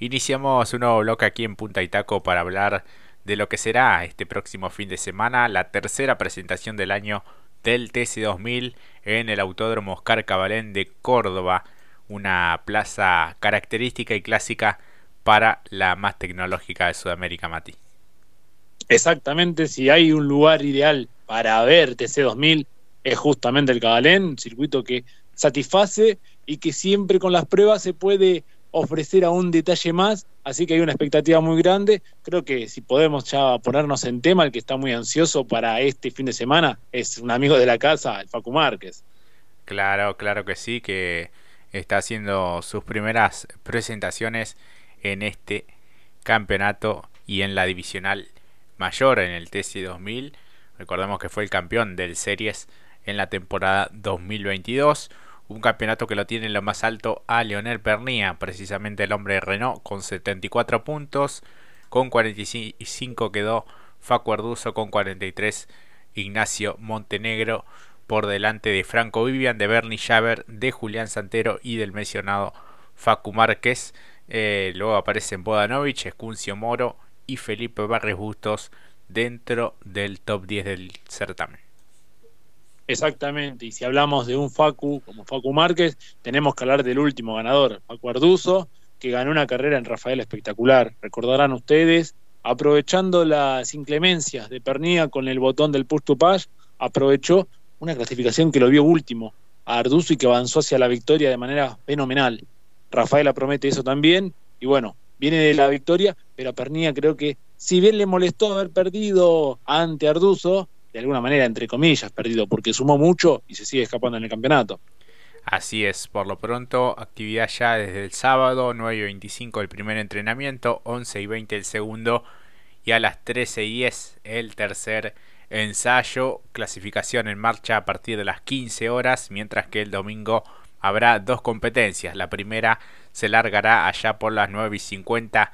Iniciamos un nuevo bloque aquí en Punta Itaco para hablar de lo que será este próximo fin de semana la tercera presentación del año del TC2000 en el Autódromo Oscar Cabalén de Córdoba, una plaza característica y clásica para la más tecnológica de Sudamérica, Mati. Exactamente, si hay un lugar ideal para ver TC2000 es justamente el Cabalén, un circuito que satisface y que siempre con las pruebas se puede ofrecer a un detalle más, así que hay una expectativa muy grande. Creo que si podemos ya ponernos en tema, el que está muy ansioso para este fin de semana es un amigo de la casa, el Facu Márquez. Claro, claro que sí, que está haciendo sus primeras presentaciones en este campeonato y en la divisional mayor en el TC 2000. Recordemos que fue el campeón del Series en la temporada 2022 un campeonato que lo tiene en lo más alto a Leonel Pernía, precisamente el hombre de Renault, con 74 puntos. Con 45 quedó Facu Arduzo, con 43 Ignacio Montenegro, por delante de Franco Vivian, de Bernie Javer, de Julián Santero y del mencionado Facu Márquez. Eh, luego aparecen Bodanovich, Escuncio Moro y Felipe Barres Bustos dentro del top 10 del certamen. Exactamente, y si hablamos de un Facu como Facu Márquez, tenemos que hablar del último ganador, Facu Arduzo, que ganó una carrera en Rafael espectacular. Recordarán ustedes, aprovechando las inclemencias de Pernía con el botón del push to pass, aprovechó una clasificación que lo vio último a Arduzo y que avanzó hacia la victoria de manera fenomenal. Rafaela promete eso también, y bueno, viene de la victoria, pero a Pernía creo que si bien le molestó haber perdido ante Arduzo, de alguna manera, entre comillas, perdido, porque sumó mucho y se sigue escapando en el campeonato. Así es, por lo pronto, actividad ya desde el sábado, 9 y 25 el primer entrenamiento, 11 y 20 el segundo y a las 13 y 10 el tercer ensayo, clasificación en marcha a partir de las 15 horas, mientras que el domingo habrá dos competencias, la primera se largará allá por las 9 y 50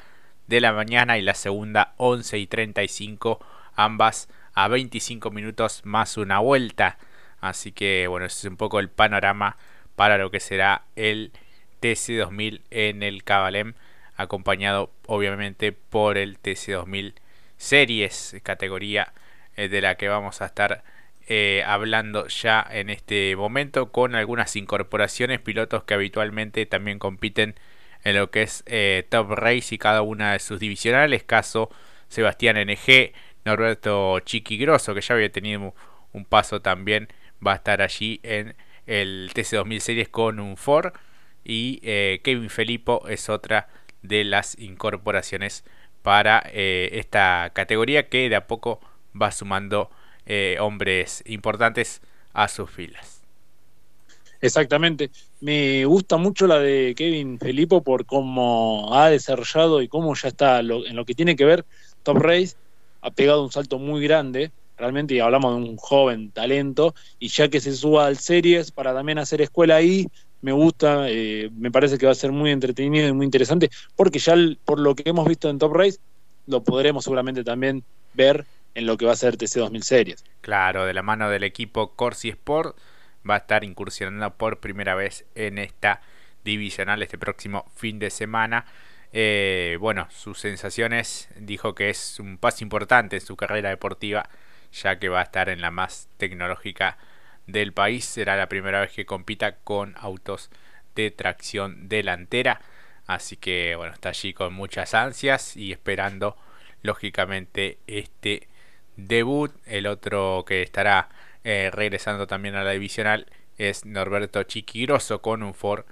de la mañana y la segunda 11 y 35, ambas a 25 minutos más una vuelta. Así que bueno, ese es un poco el panorama para lo que será el TC2000 en el Cabalem, acompañado obviamente por el TC2000 Series, categoría eh, de la que vamos a estar eh, hablando ya en este momento, con algunas incorporaciones, pilotos que habitualmente también compiten en lo que es eh, Top Race y cada una de sus divisionales, caso Sebastián NG, Norberto Chiquigroso, que ya había tenido un paso también, va a estar allí en el TC2000 Series con un Ford. Y eh, Kevin Felipo es otra de las incorporaciones para eh, esta categoría que de a poco va sumando eh, hombres importantes a sus filas. Exactamente. Me gusta mucho la de Kevin Felipo por cómo ha desarrollado y cómo ya está en lo que tiene que ver Top Race ha pegado un salto muy grande, realmente hablamos de un joven talento, y ya que se suba al series para también hacer escuela ahí, me gusta, eh, me parece que va a ser muy entretenido y muy interesante, porque ya por lo que hemos visto en Top Race, lo podremos seguramente también ver en lo que va a ser TC 2000 Series. Claro, de la mano del equipo Corsi Sport va a estar incursionando por primera vez en esta divisional este próximo fin de semana. Eh, bueno, sus sensaciones dijo que es un paso importante en su carrera deportiva, ya que va a estar en la más tecnológica del país. Será la primera vez que compita con autos de tracción delantera. Así que bueno, está allí con muchas ansias y esperando lógicamente este debut. El otro que estará eh, regresando también a la divisional es Norberto Chiquigroso con un Ford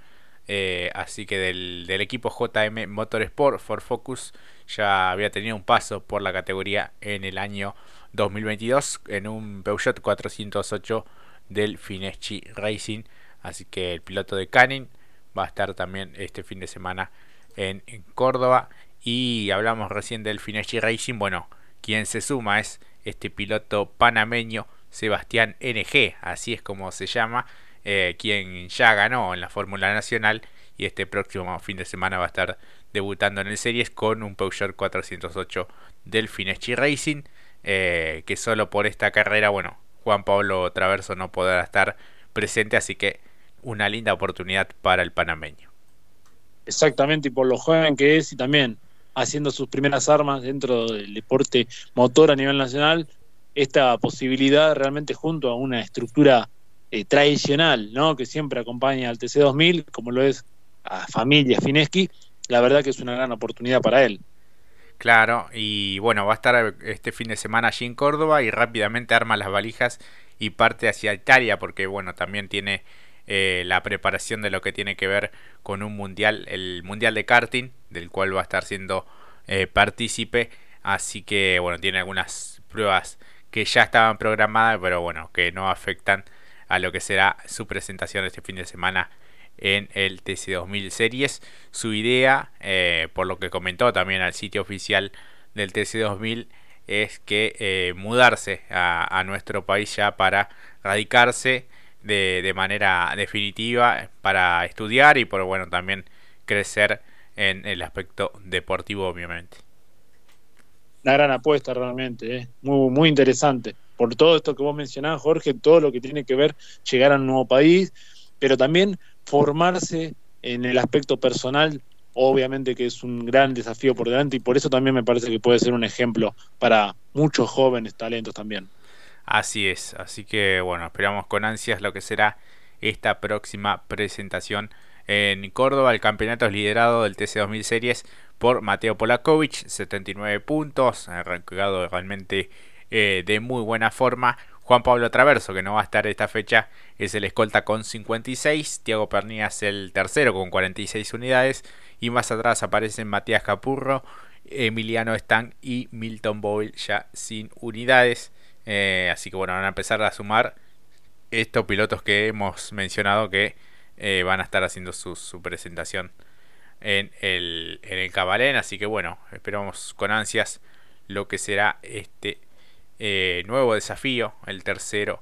eh, así que del, equipo JM Motorsport, Ford Focus ya había tenido un paso por la categoría en el año 2022 en un Peugeot 408 del Fineschi Racing. Así que el piloto de Canin va a estar también este fin de semana en, Córdoba. Y hablamos recién del Fineschi Racing. Bueno, quien se suma es este piloto panameño Sebastián NG, así es como se llama eh, quien ya ganó en la Fórmula Nacional y este próximo fin de semana va a estar debutando en el Series con un Peugeot 408 del Fineschi Racing, eh, que solo por esta carrera, bueno, Juan Pablo Traverso no podrá estar presente, así que una linda oportunidad para el panameño. Exactamente, y por lo joven que es y también haciendo sus primeras armas dentro del deporte motor a nivel nacional, esta posibilidad realmente junto a una estructura eh, tradicional, ¿no? que siempre acompaña al TC2000, como lo es a familia Fineski, la verdad que es una gran oportunidad para él. Claro, y bueno, va a estar este fin de semana allí en Córdoba y rápidamente arma las valijas y parte hacia Italia porque bueno, también tiene eh, la preparación de lo que tiene que ver con un mundial, el mundial de karting, del cual va a estar siendo eh, partícipe, así que bueno, tiene algunas pruebas que ya estaban programadas, pero bueno, que no afectan a lo que será su presentación este fin de semana en el TC2000 Series. Su idea, eh, por lo que comentó también al sitio oficial del TC2000, es que eh, mudarse a, nuestro país ya para radicarse de, manera definitiva para estudiar y por bueno también crecer en el aspecto deportivo obviamente. Una gran apuesta realmente, ¿eh? muy interesante. Por todo esto que vos mencionabas, Jorge, todo lo que tiene que ver llegar a un nuevo país, pero también formarse en el aspecto personal, obviamente que es un gran desafío por delante y por eso también me parece que puede ser un ejemplo para muchos jóvenes talentos también. Así es, así que bueno, esperamos con ansias lo que será esta próxima presentación en Córdoba. El campeonato es liderado del TC2000 Series por Mateo Polakovic, 79 puntos, arrancado realmente eh, de muy buena forma. Juan Pablo Traverso, que no va a estar esta fecha, es el escolta con 56. Tiago Pernías el tercero con 46 unidades. Y más atrás aparecen Matías Capurro, Emiliano Stang y Milton Boyle ya sin unidades. Eh, así que bueno, van a empezar a sumar estos pilotos que hemos mencionado que eh, van a estar haciendo su, presentación en el, en el Cabalén. Así que bueno, esperamos con ansias lo que será este eh, nuevo desafío, el tercero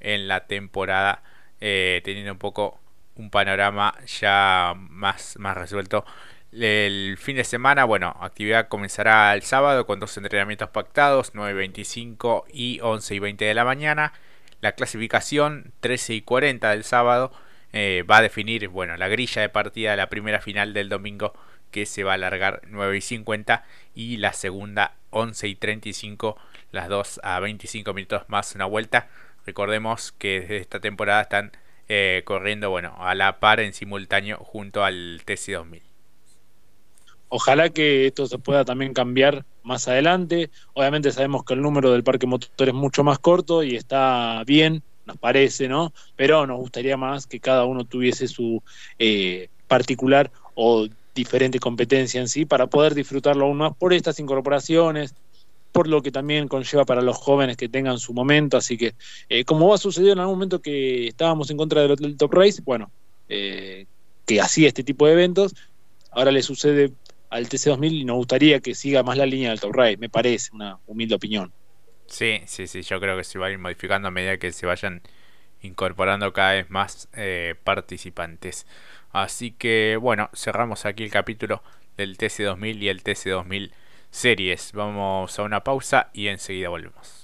en la temporada, eh, teniendo un poco un panorama ya más, más resuelto. El fin de semana, bueno, actividad comenzará el sábado con dos entrenamientos pactados, 9.25 y 11 y 20 de la mañana. La clasificación 13 y 40 del sábado eh, va a definir, bueno, la grilla de partida de la primera final del domingo que se va a alargar 9 y 50 y la segunda 11 y 35 las dos a 25 minutos más una vuelta. Recordemos que desde esta temporada están eh, corriendo bueno, a la par en simultáneo junto al TC2000. Ojalá que esto se pueda también cambiar más adelante. Obviamente sabemos que el número del parque motor es mucho más corto y está bien, nos parece, ¿no? Pero nos gustaría más que cada uno tuviese su eh, particular o diferente competencia en sí para poder disfrutarlo aún más por estas incorporaciones, por lo que también conlleva para los jóvenes que tengan su momento. Así que, eh, como va a suceder en algún momento que estábamos en contra del, Top Race, bueno, eh, que hacía este tipo de eventos, ahora le sucede al TC2000 y nos gustaría que siga más la línea del Top Race, me parece, una humilde opinión. Sí, sí, sí, yo creo que se va a ir modificando a medida que se vayan incorporando cada vez más eh, participantes. Así que bueno, cerramos aquí el capítulo del TC2000 y el TC2000 series. Vamos a una pausa y enseguida volvemos.